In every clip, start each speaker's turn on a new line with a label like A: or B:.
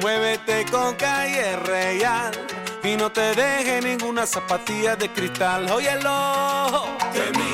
A: muévete con calle real y no te deje ninguna zapatilla de cristal. Óyelo.
B: Que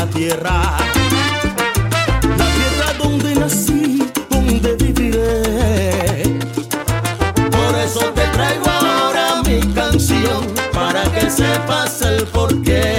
A: la
C: tierra,
B: la
D: tierra donde nací, donde viviré. Por eso te traigo ahora mi canción, para que sepas el porqué.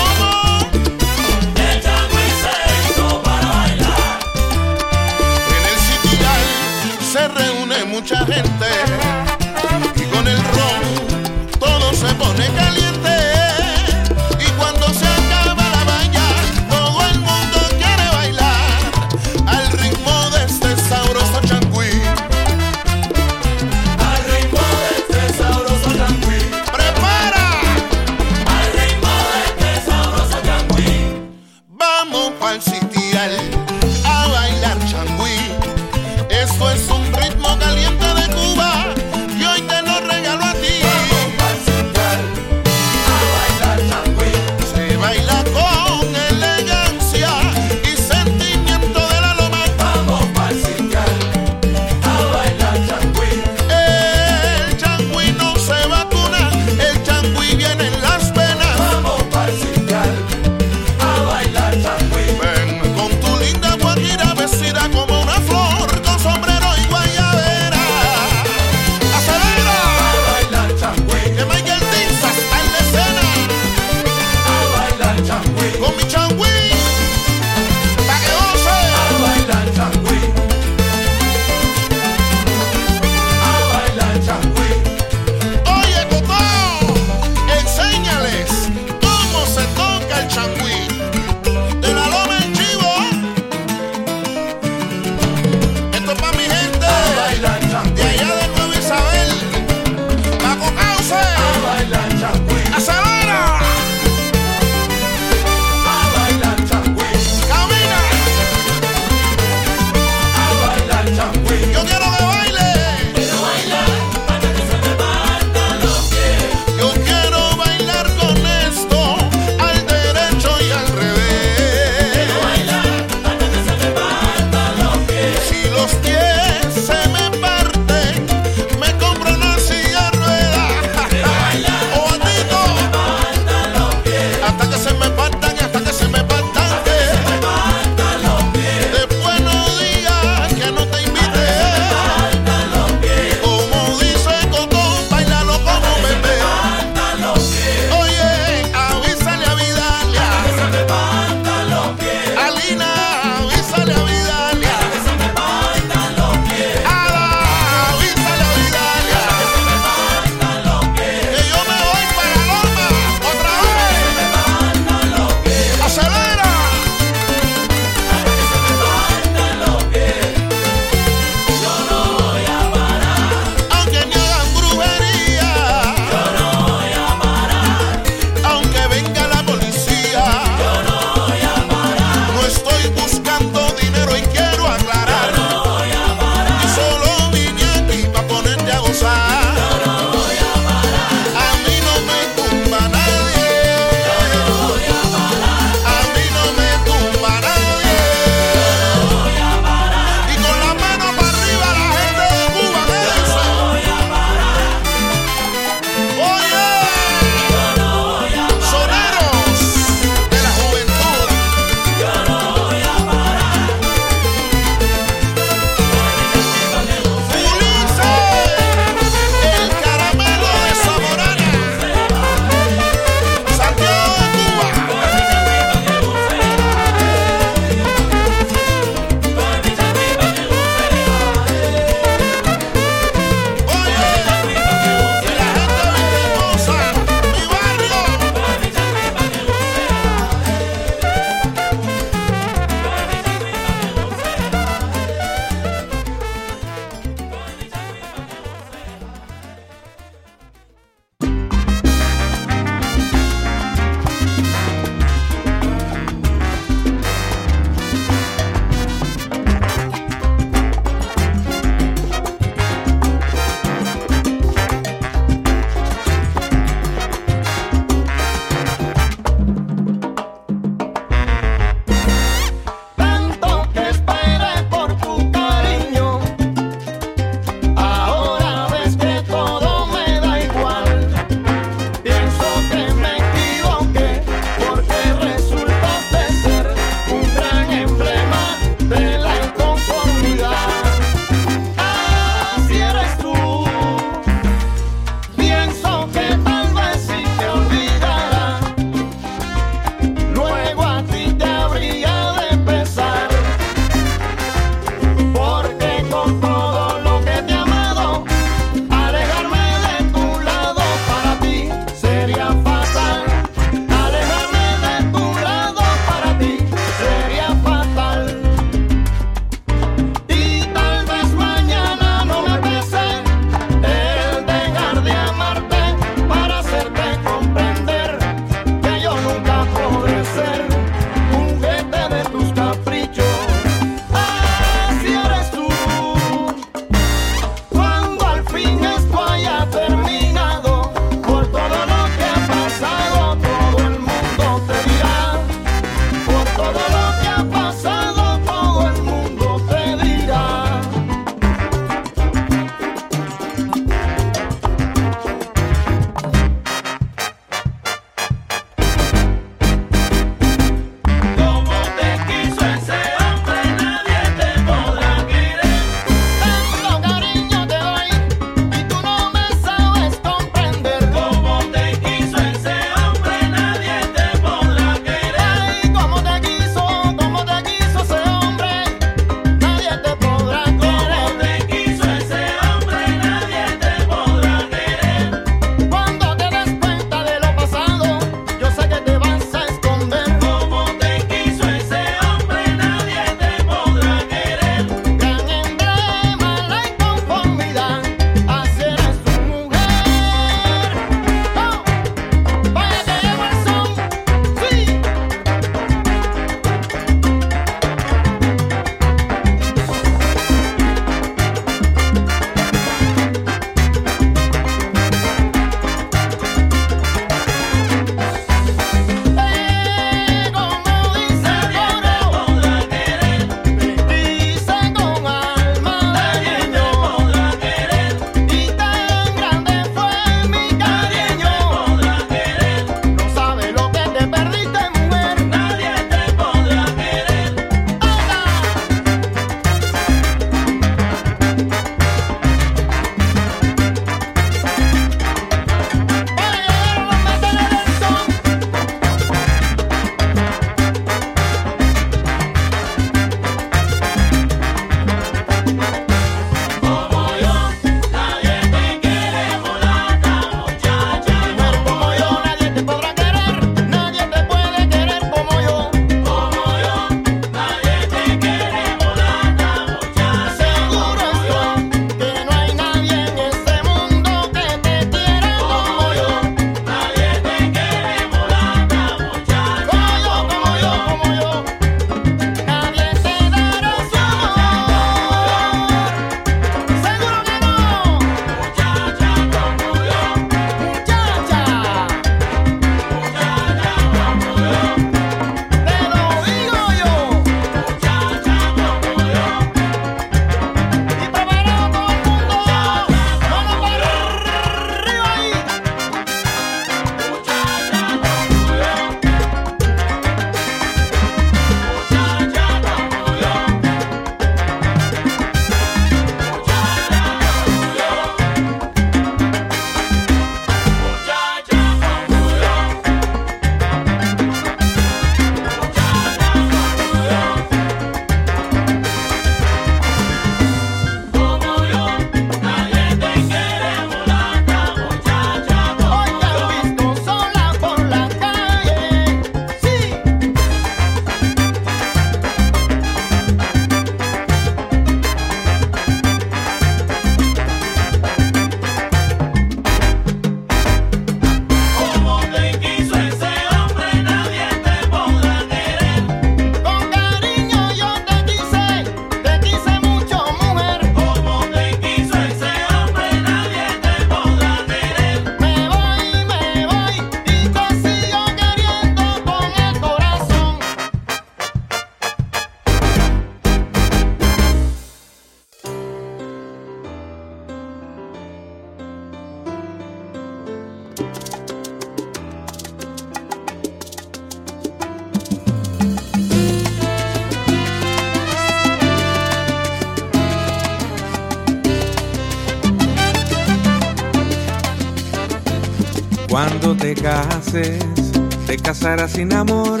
B: te casarás sin amor,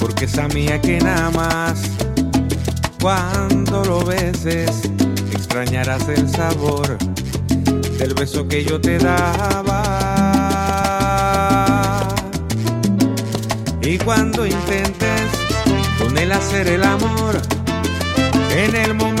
B: porque sabía que nada más cuando lo beses extrañarás el sabor del beso que yo te daba. Y cuando intentes con él hacer el amor en el momento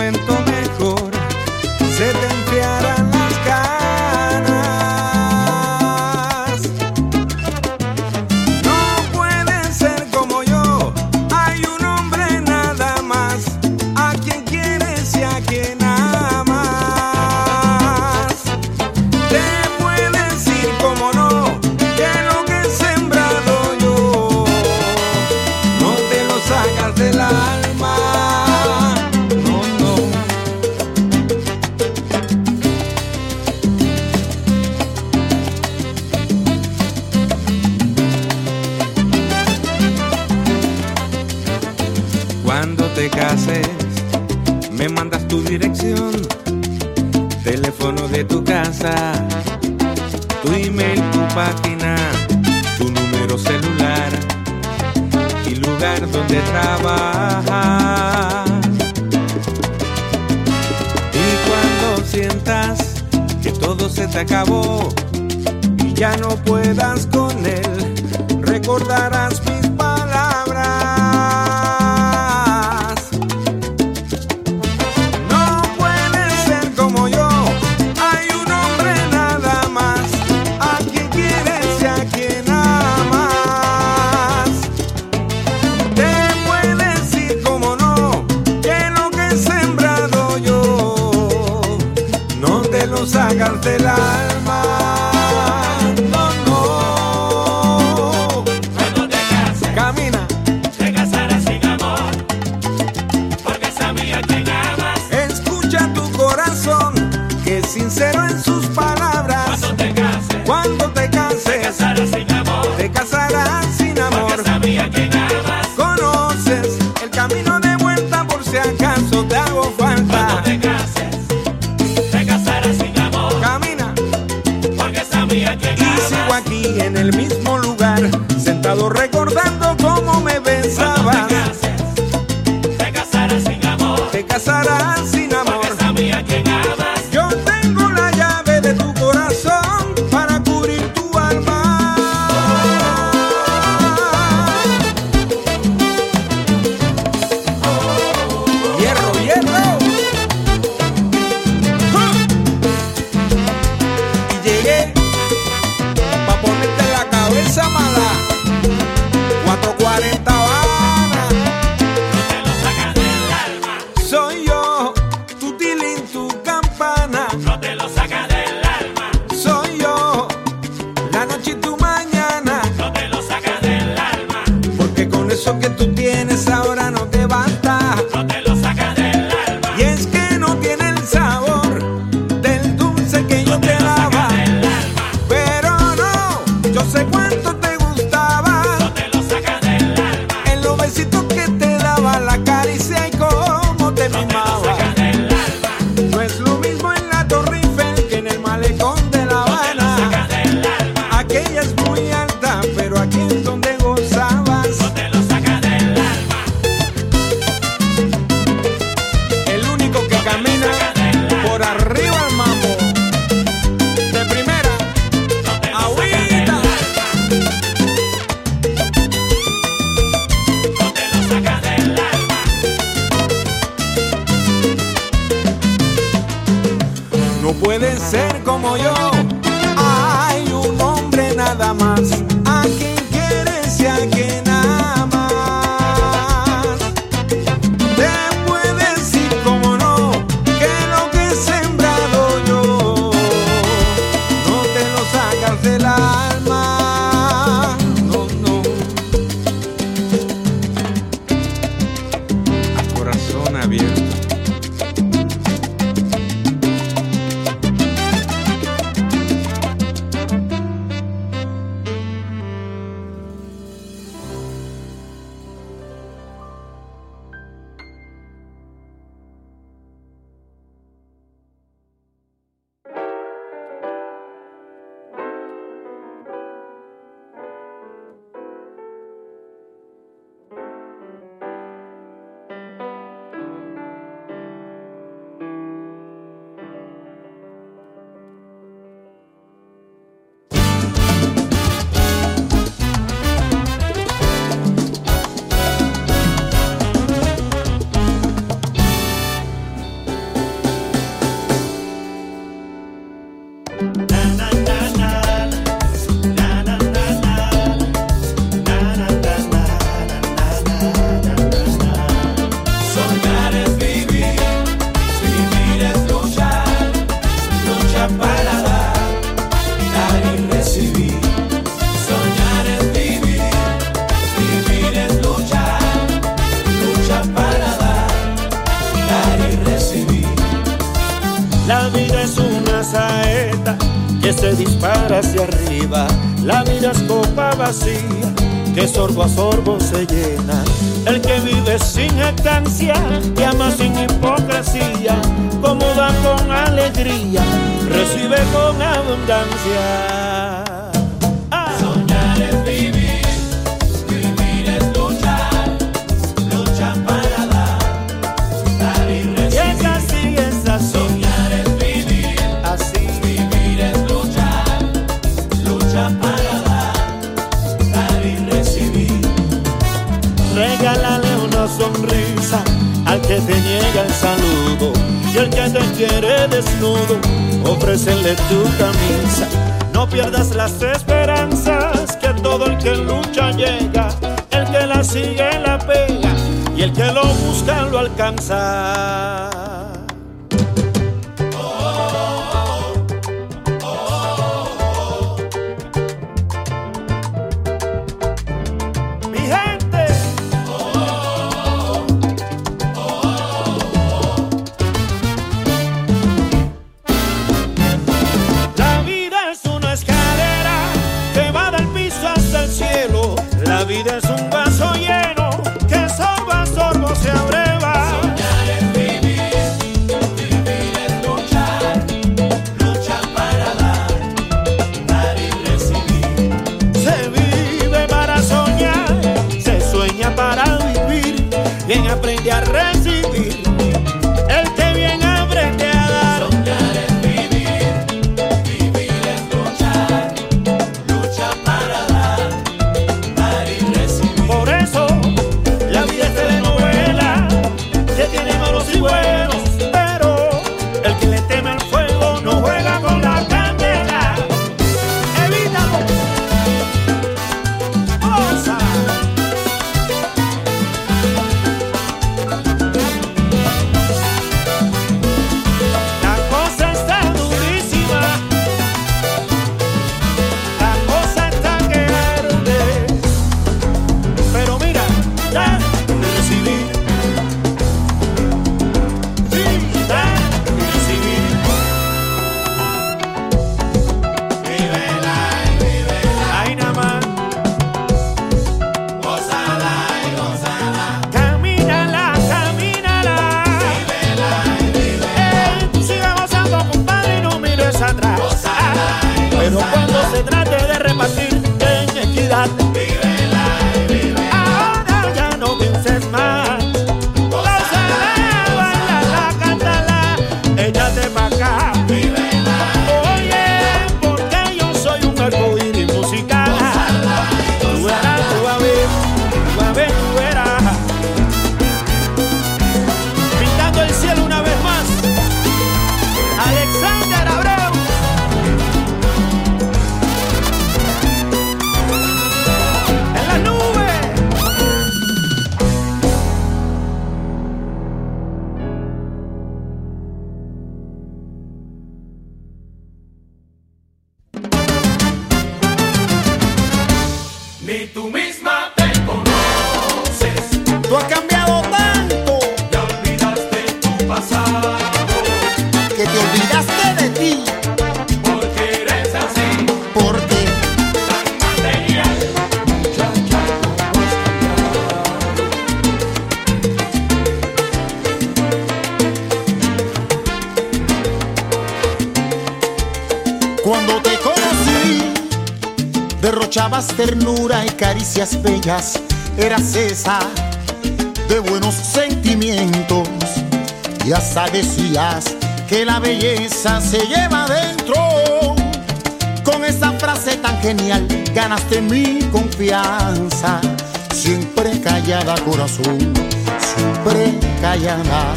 E: callada.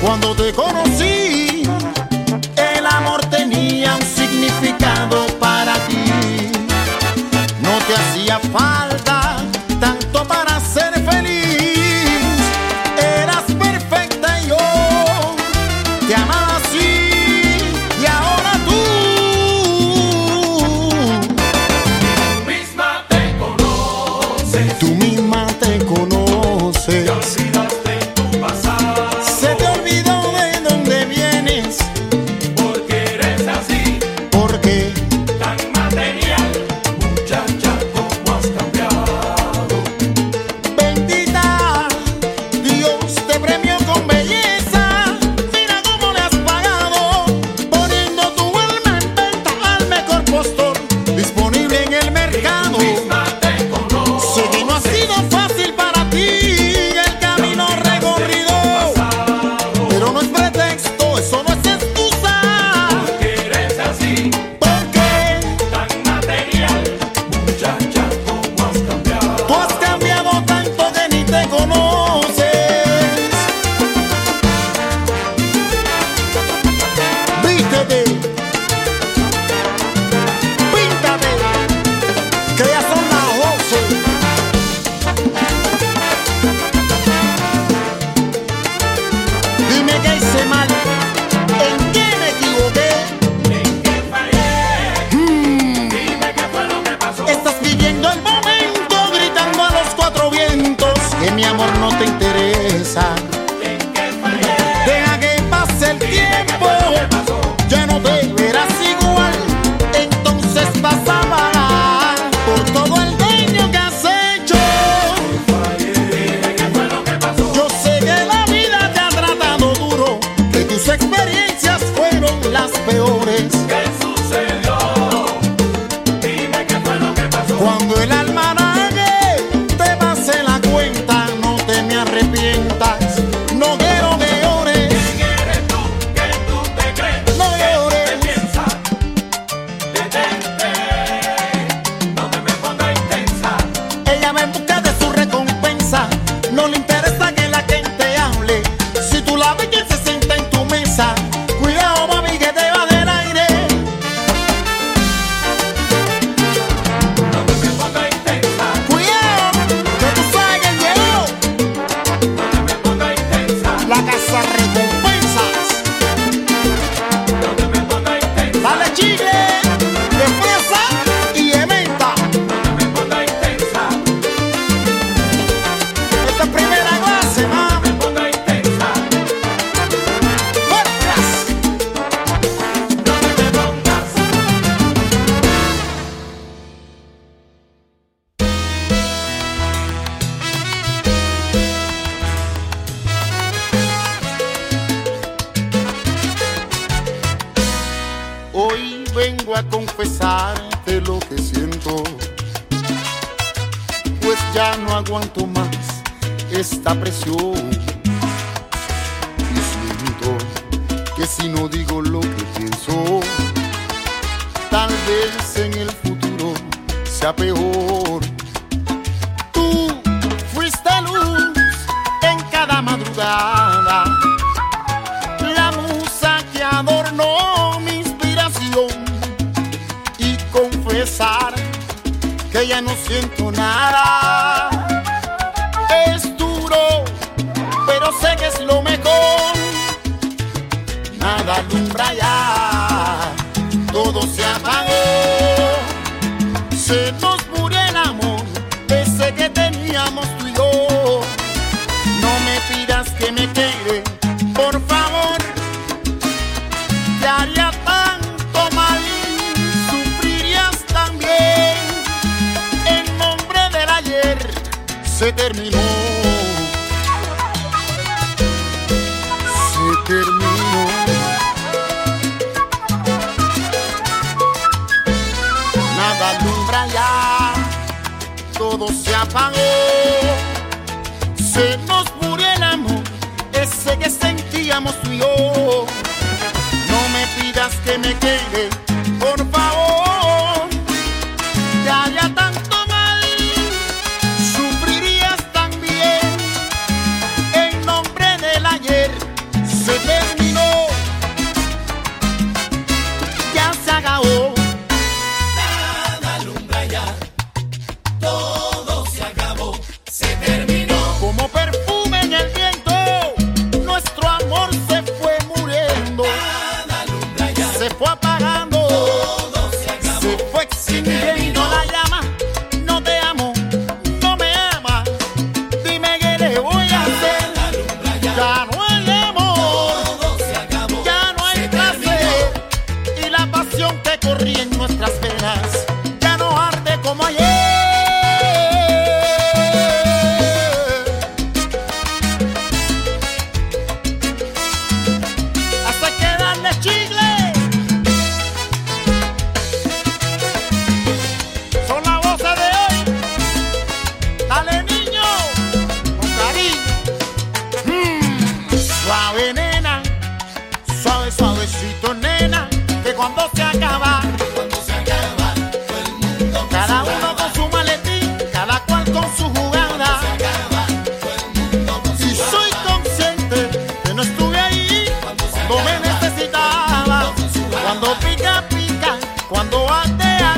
E: Cuando te conocí,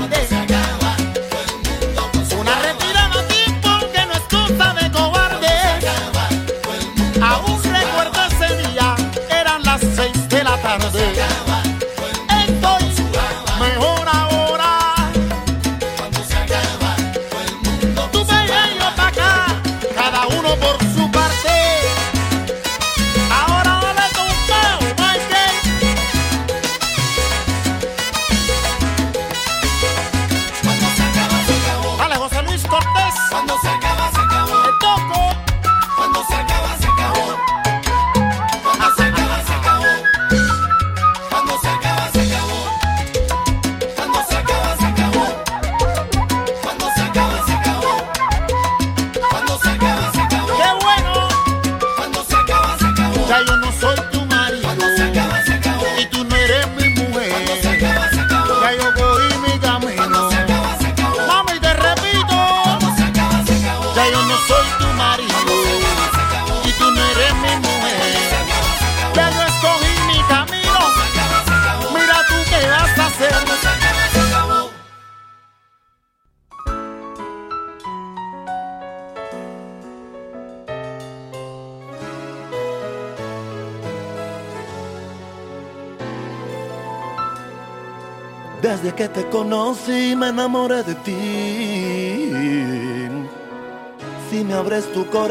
F: tarde.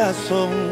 F: Corazón,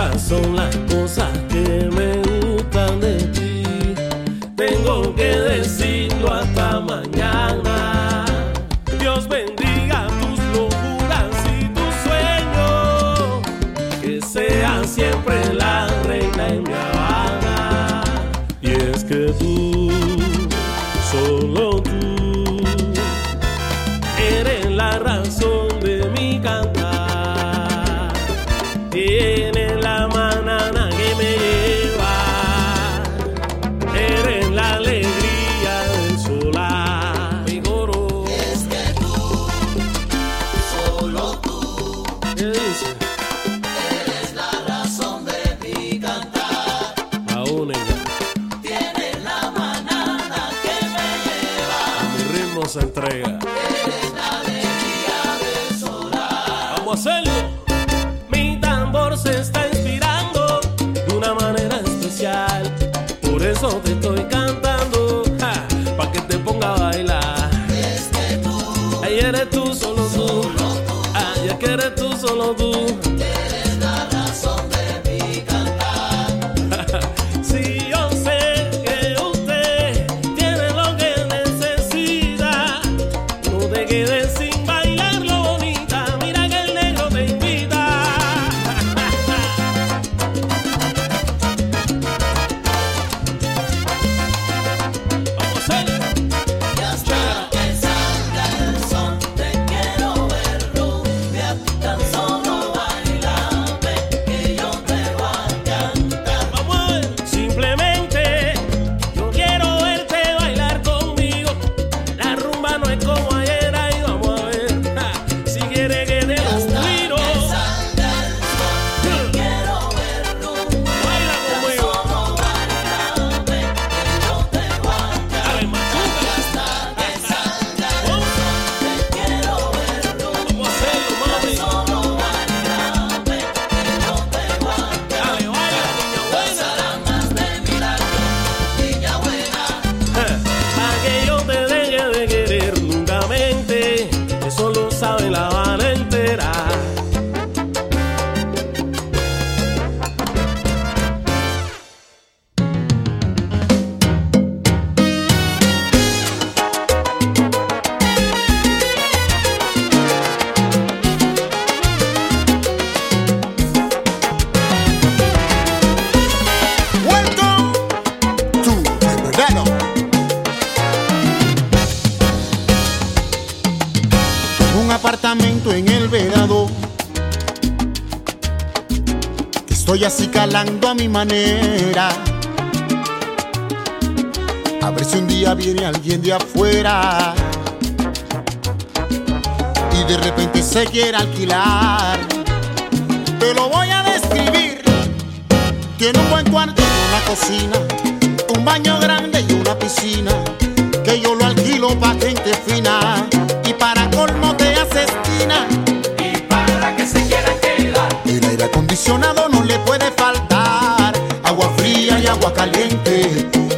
F: 蛋松烂 lại. A
G: ver
H: si
E: un día viene alguien de afuera y de repente se quiere alquilar. Te lo voy a describir. Tiene un buen cuarto y una cocina, un baño grande y una piscina, que yo lo alquilo para gente fina y para colmo te hace esquina.
B: Y para que se quiera quedar.
E: El aire acondicionado agua caliente.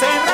F: se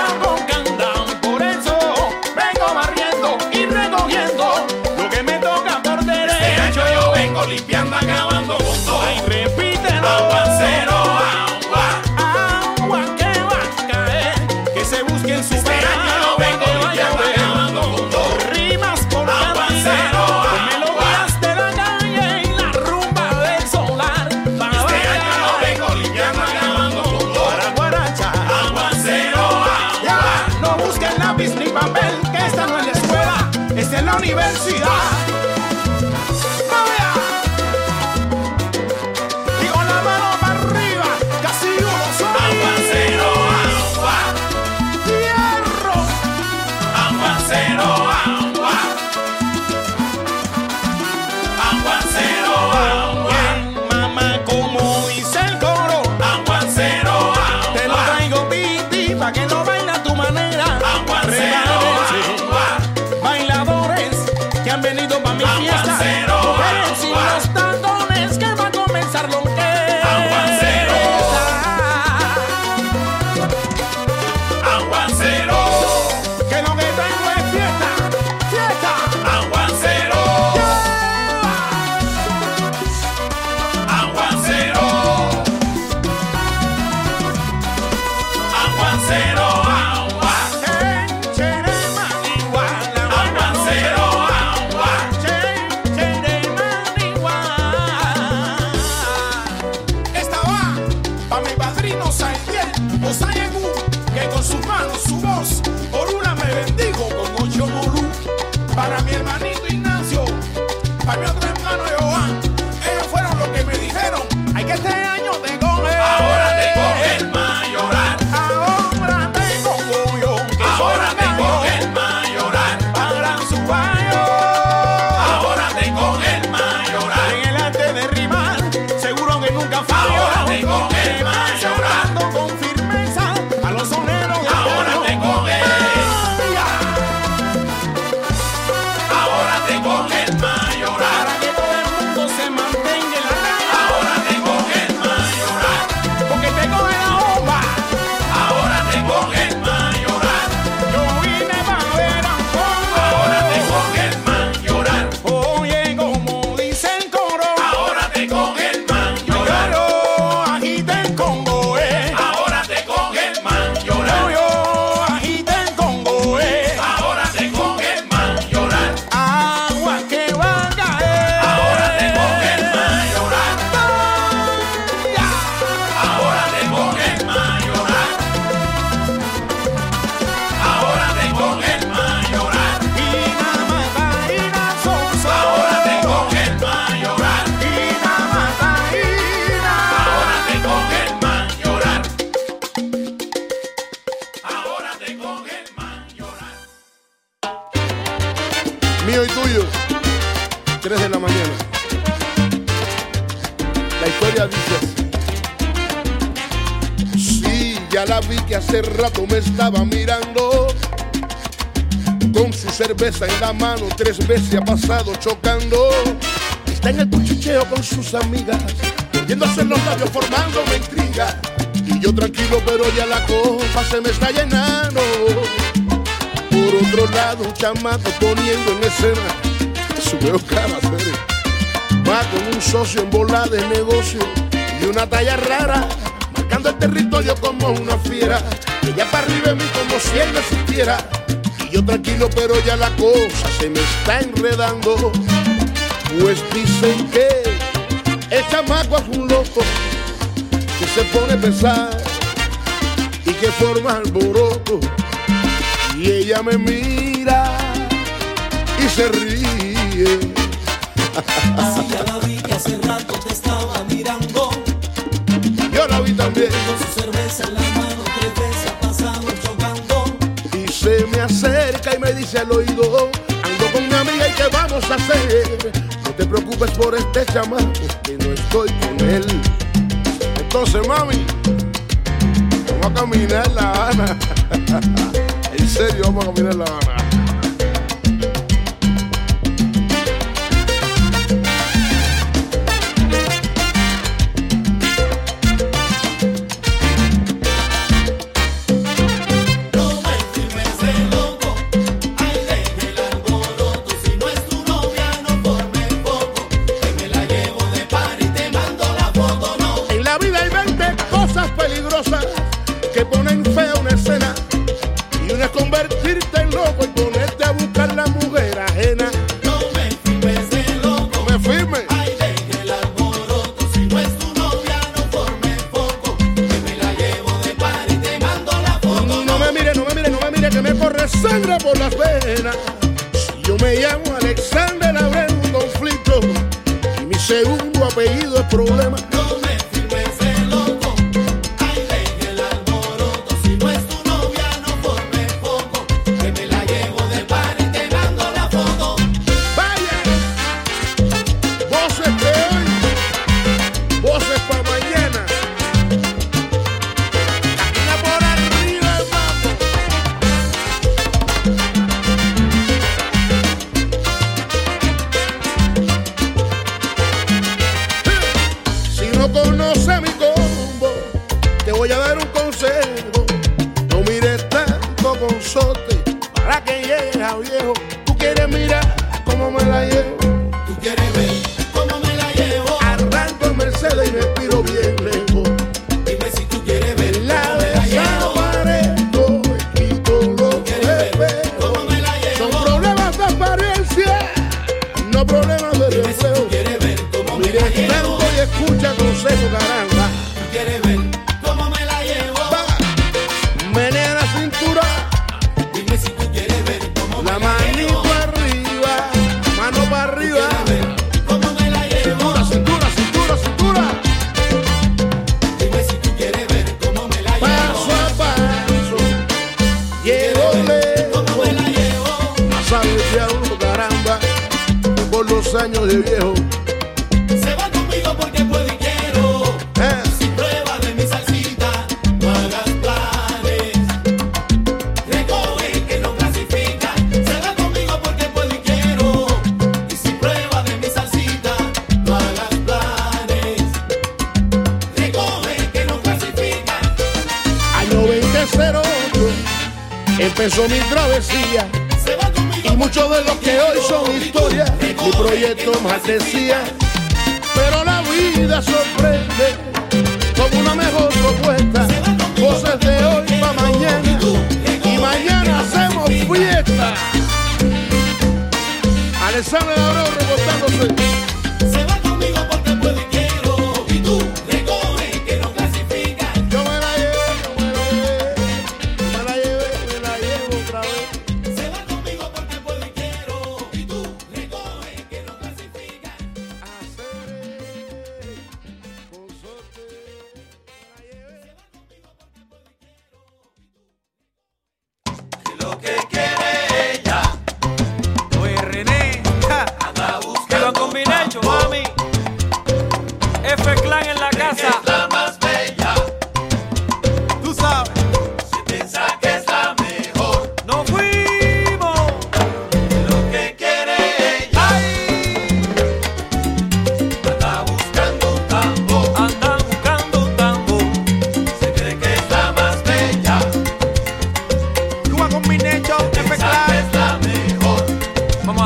I: mano tres veces ha pasado chocando. Está en el cuchicheo con sus amigas, mordiéndose los labios formando una intriga. Y yo tranquilo, pero ya la copa se me está llenando. Por otro lado, un chamaco poniendo en escena su veo cara. Va con un socio en bola de negocio y una talla rara, marcando el territorio como una fiera. Ella para arriba de mí como si él no existiera yo tranquilo, pero ya la cosa se me está enredando. Pues dicen que el chamaco es un loco que se pone a pensar y que forma alboroto. Y ella me mira y se ríe.
J: Así ya la vi que hace rato te estaba mirando.
I: Yo la vi también.
J: Con su cerveza en la
I: al oído, ando con una amiga y qué vamos a hacer. No te preocupes por este chamán, que no estoy con él. Entonces, mami, vamos a caminar La Habana. en serio, vamos a caminar La Habana.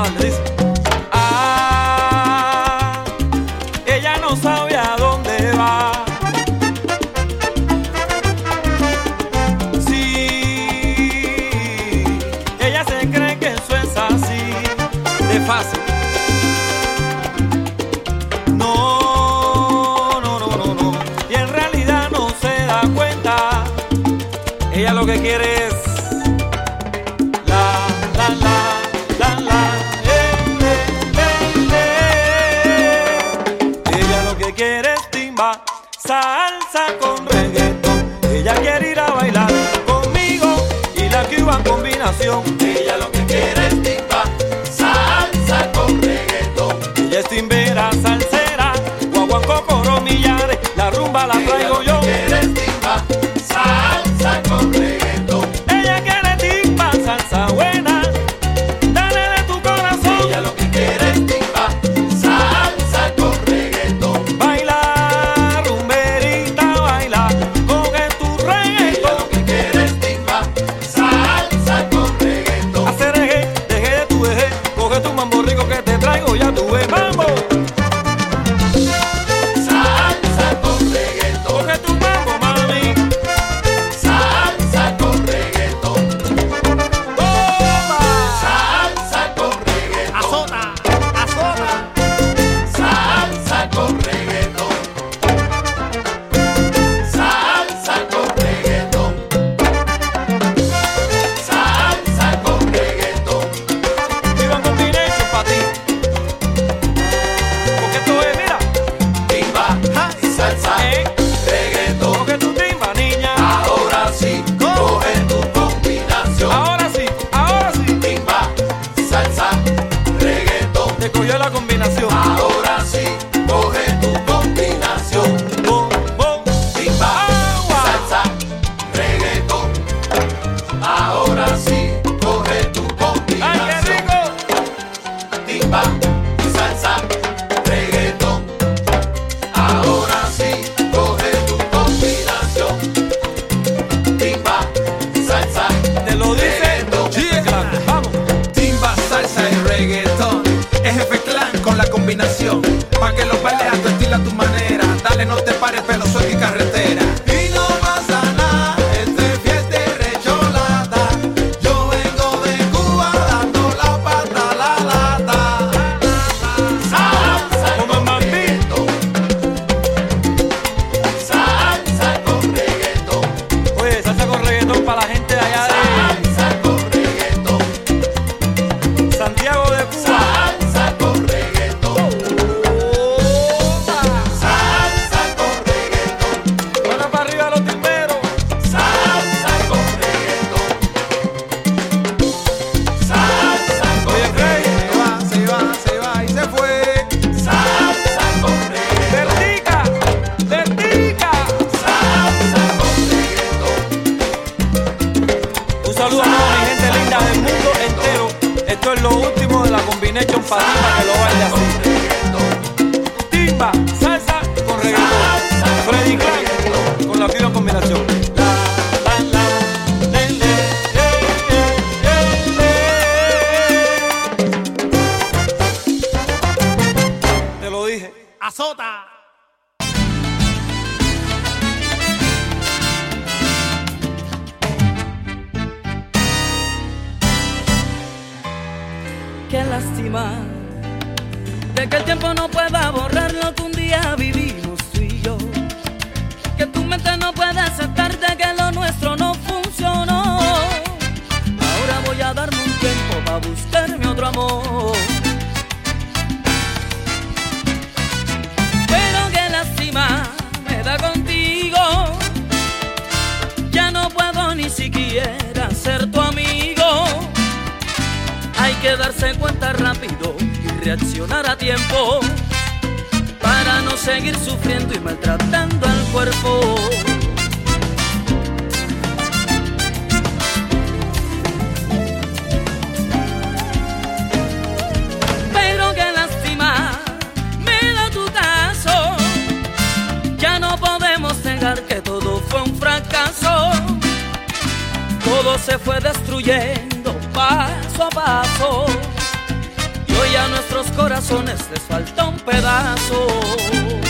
K: Vamos
L: quisiera ser tu amigo. Hay que darse cuenta rápido y reaccionar a tiempo para no seguir sufriendo y maltratando al cuerpo. se fue destruyendo paso a paso. Y hoy a nuestros corazones les falta un pedazo.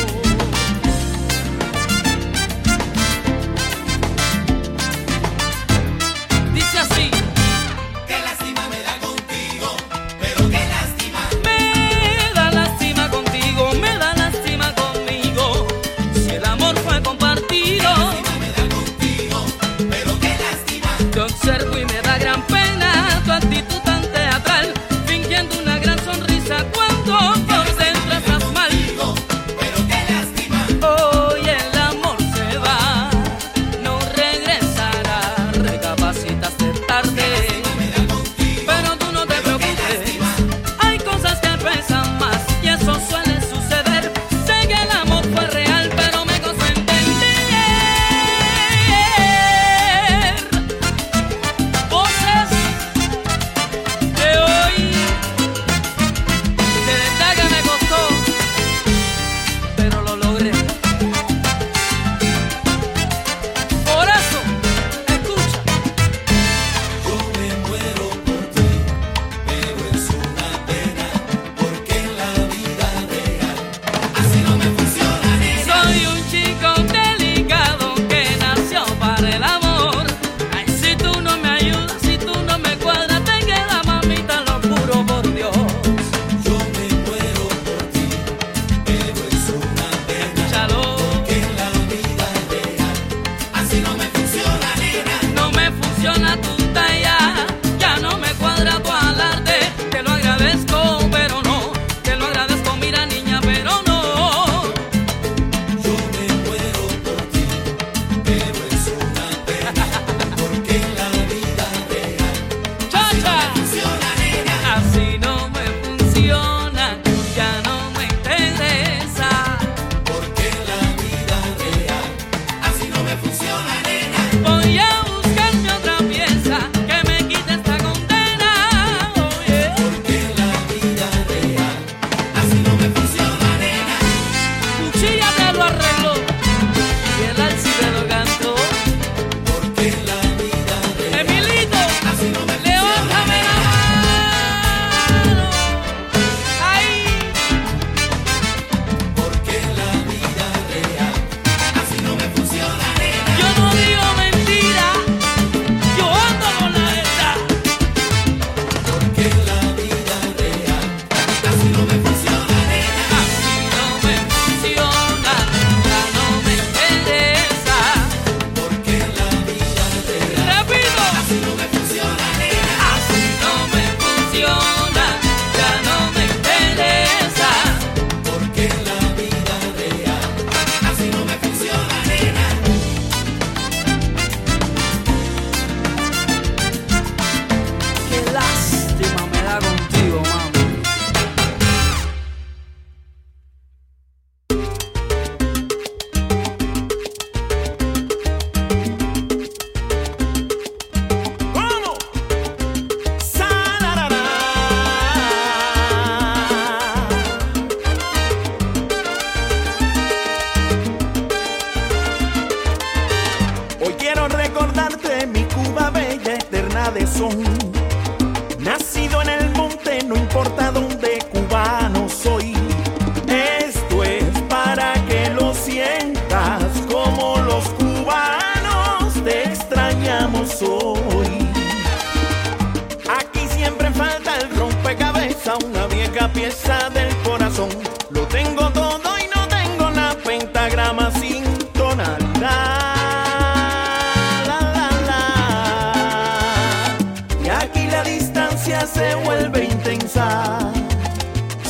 F: pensar,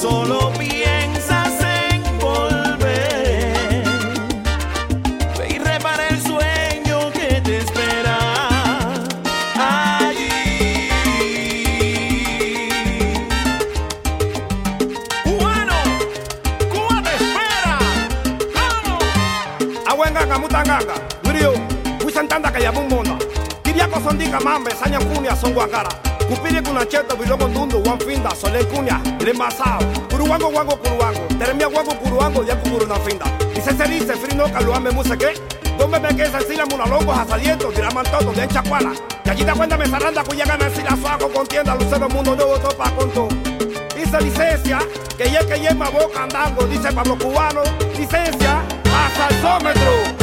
F: solo piensas en volver. Ve y repara el sueño que te espera allí. Cubano, Cuba te espera.
M: Vamos. Aguengaca, mutangaca, Wirio, Wisantanda, Cayabumona, Kiriako, Sondica, Mambe, Saña, Cunia, Son Guangara. Kupiri kunacheto, bilomo tundu, guanfinda, sole cuña, irimbasao. Curuango, guango, curuango, teremia guango, curuango, ya cucuru na finda. Dice se dice, frino, caluame, museque. Donde me que sencilla, munalongo, jasaliento, tiraman todo, de chacuala. Y allí te cuenta, me zaranda, cuya gana, si la suago, contienda, lucero, mundo nuevo, topa, conto. Dice licencia, que ye que ye, boca andando, dice Pablo Cubano, licencia, hasta el sómetro.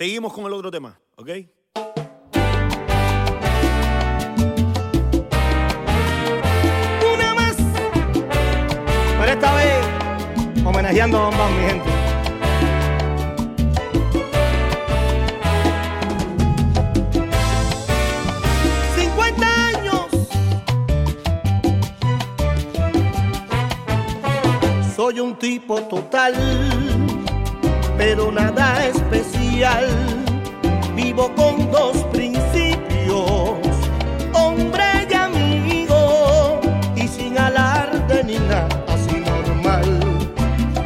N: Seguimos con el otro tema, ¿ok?
M: Una más. Pero esta vez homenajeando a Bam Bam, mi gente. ¡50 años!
O: Soy un tipo total, pero nada especial. Vivo con dos principios, hombre y amigo, y sin alarde ni nada, así normal,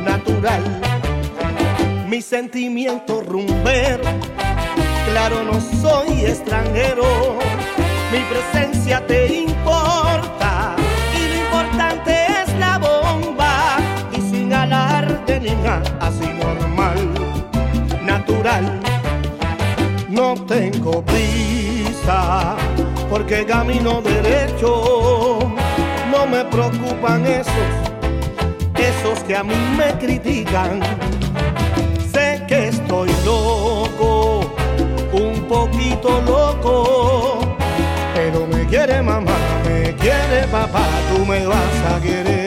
O: natural. Mi sentimiento rumbero, claro no soy extranjero, mi presencia te importa, No tengo prisa porque camino derecho. No me preocupan esos, esos que a mí me critican. Sé que estoy loco, un poquito loco, pero me quiere mamá, me quiere papá, tú me vas a querer.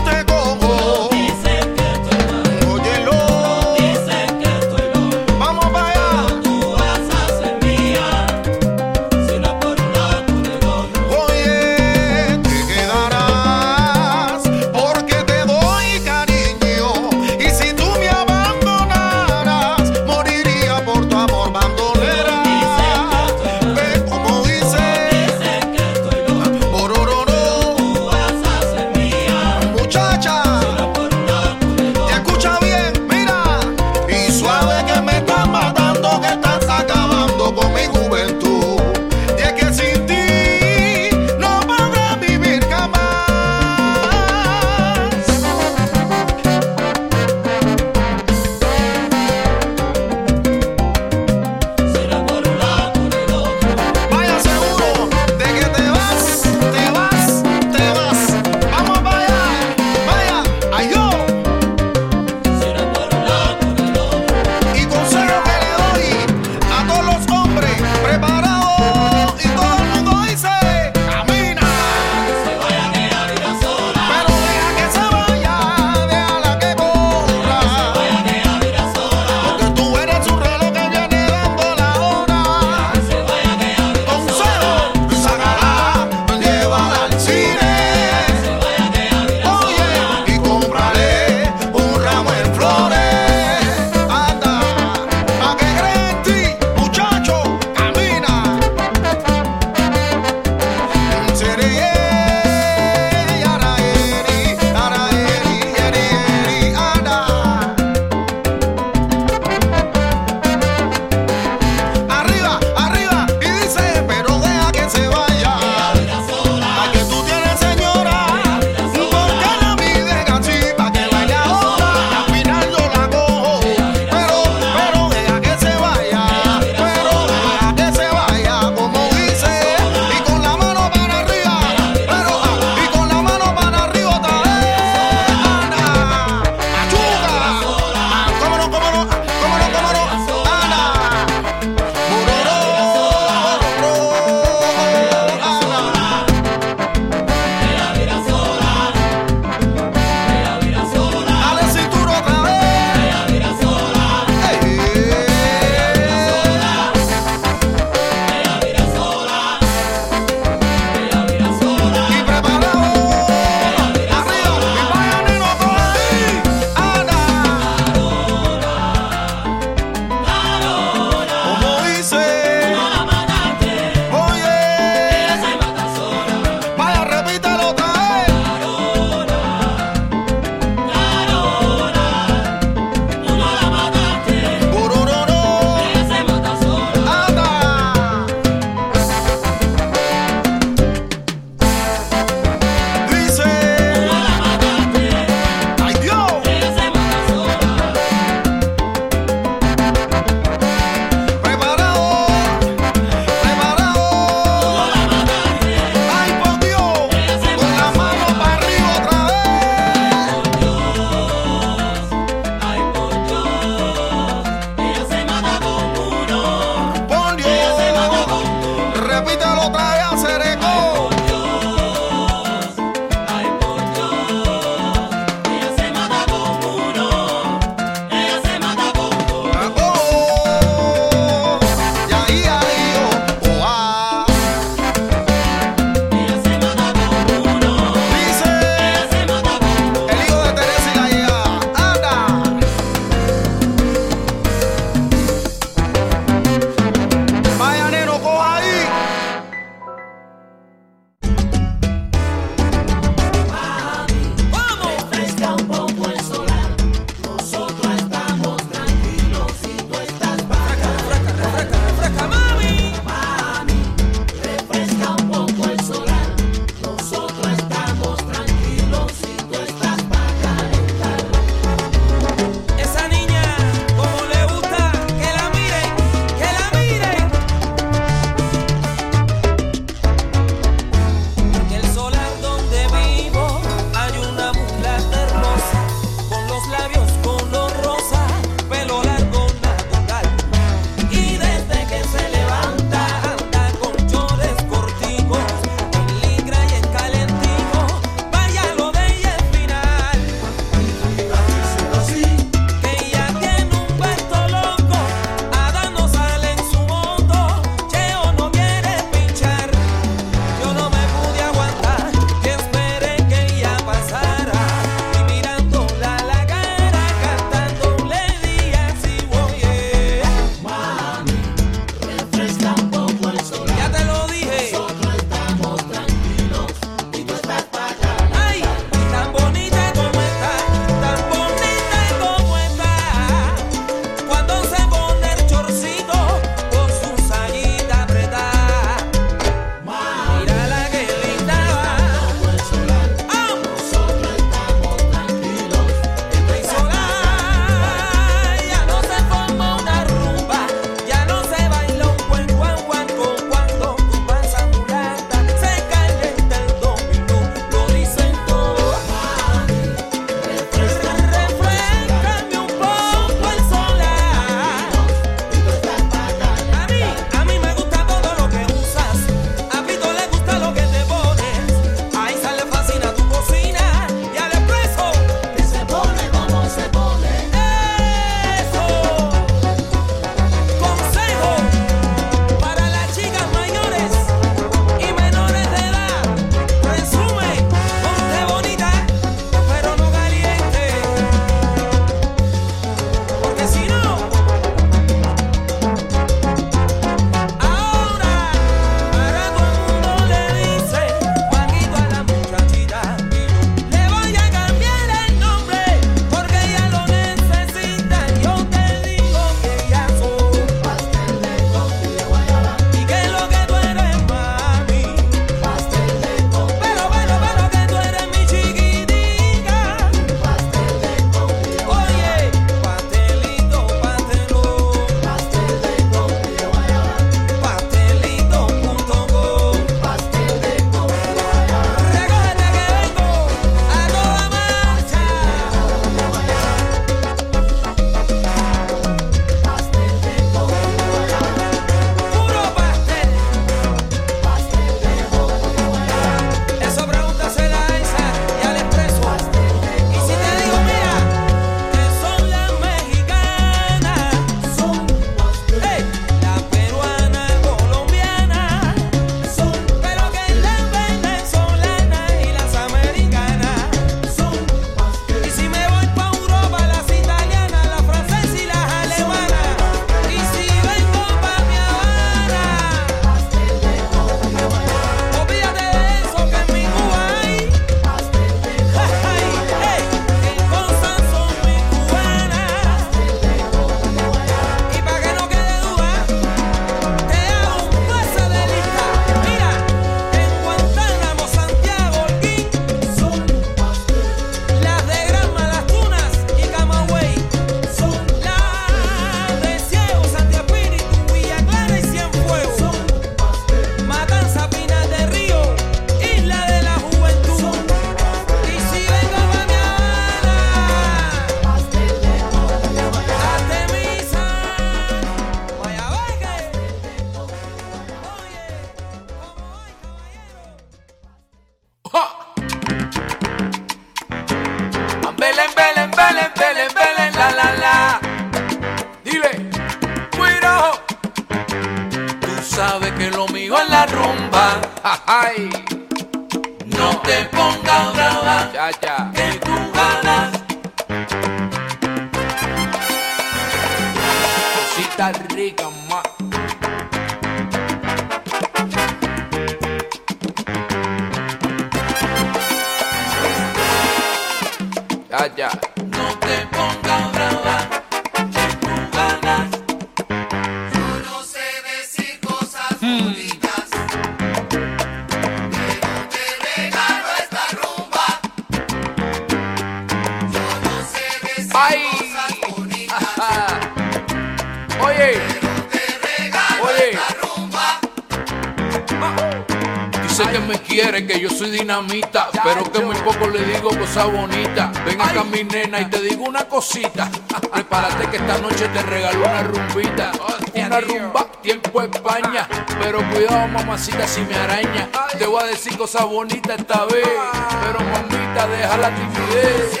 O: te
B: regalo
P: una rumbita, una rumba, tiempo España. Pero cuidado, mamacita, si me araña. Te voy a decir cosas bonitas esta vez, ah. pero mamita, deja la timidez.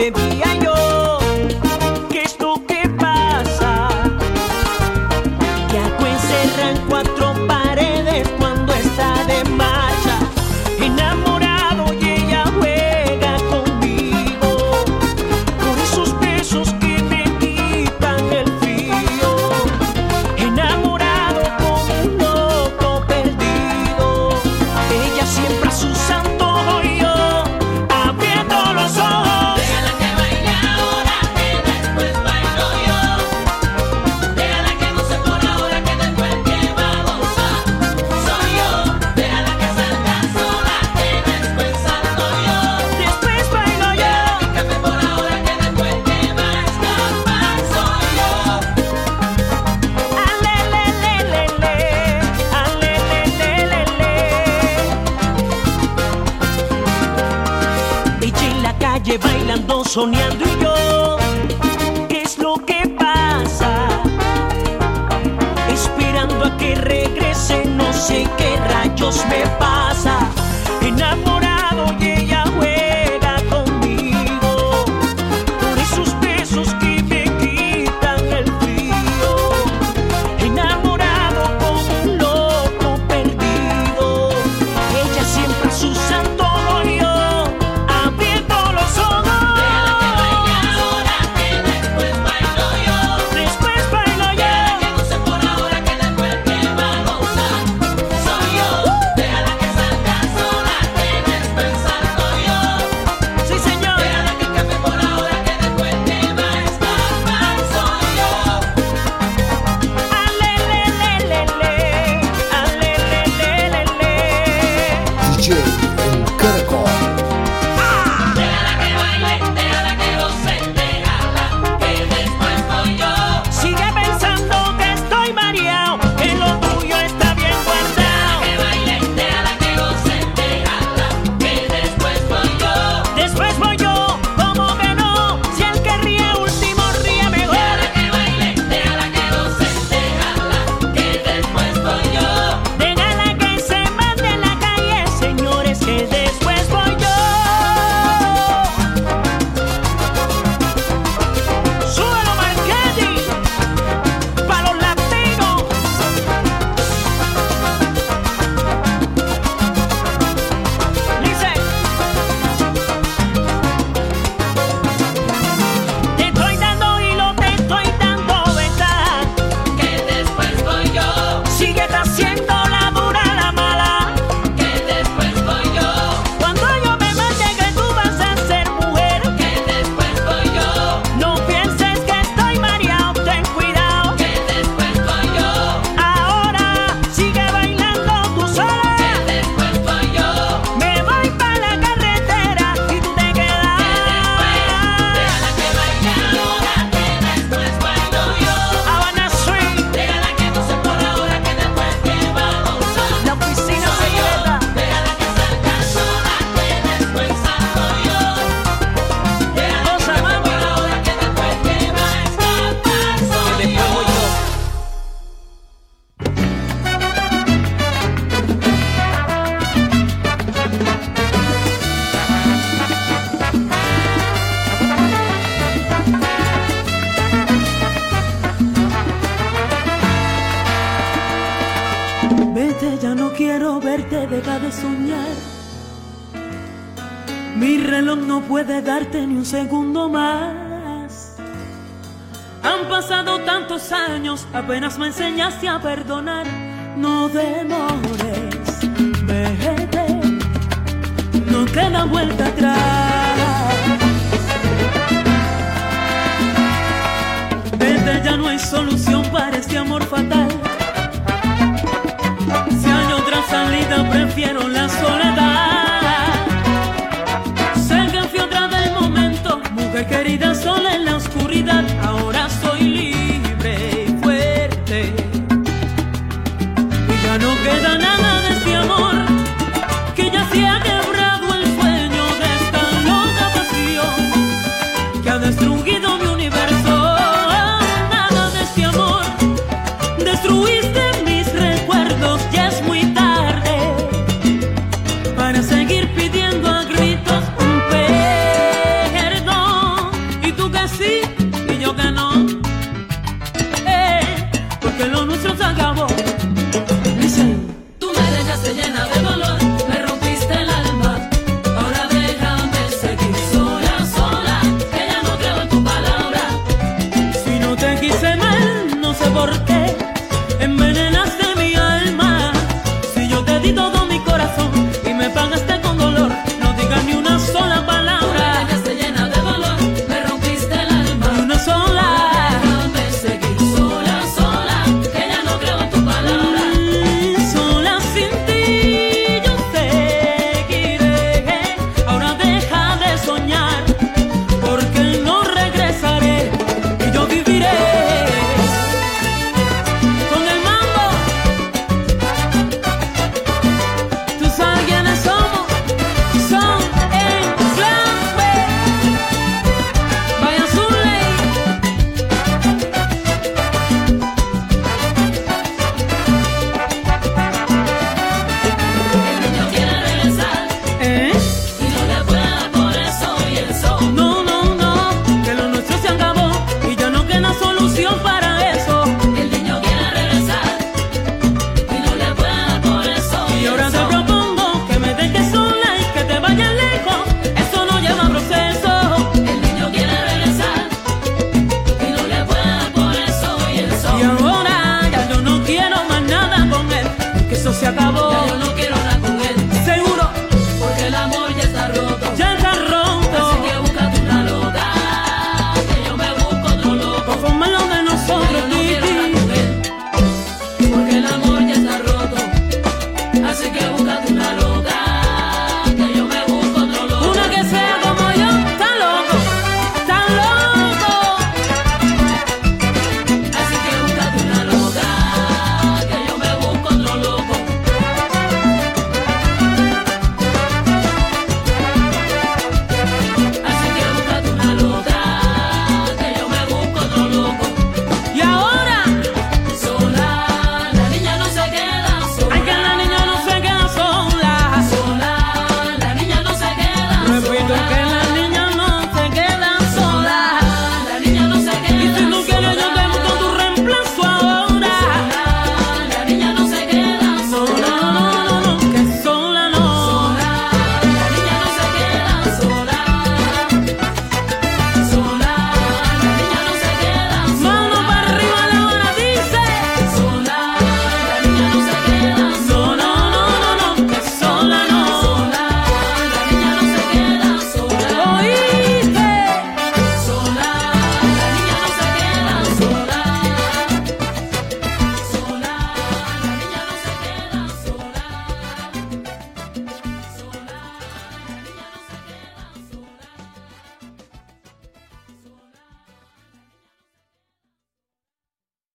P: baby. Mi
J: reloj no puede darte ni un segundo más. Han pasado tantos años, apenas me enseñaste a perdonar. No demores, vete, no queda vuelta atrás. Vete, ya no hay solución para este amor fatal salida prefiero la soledad.
Q: Sé
J: que fui otra del momento, mujer
Q: querida, sola en la oscuridad, ahora
J: soy libre.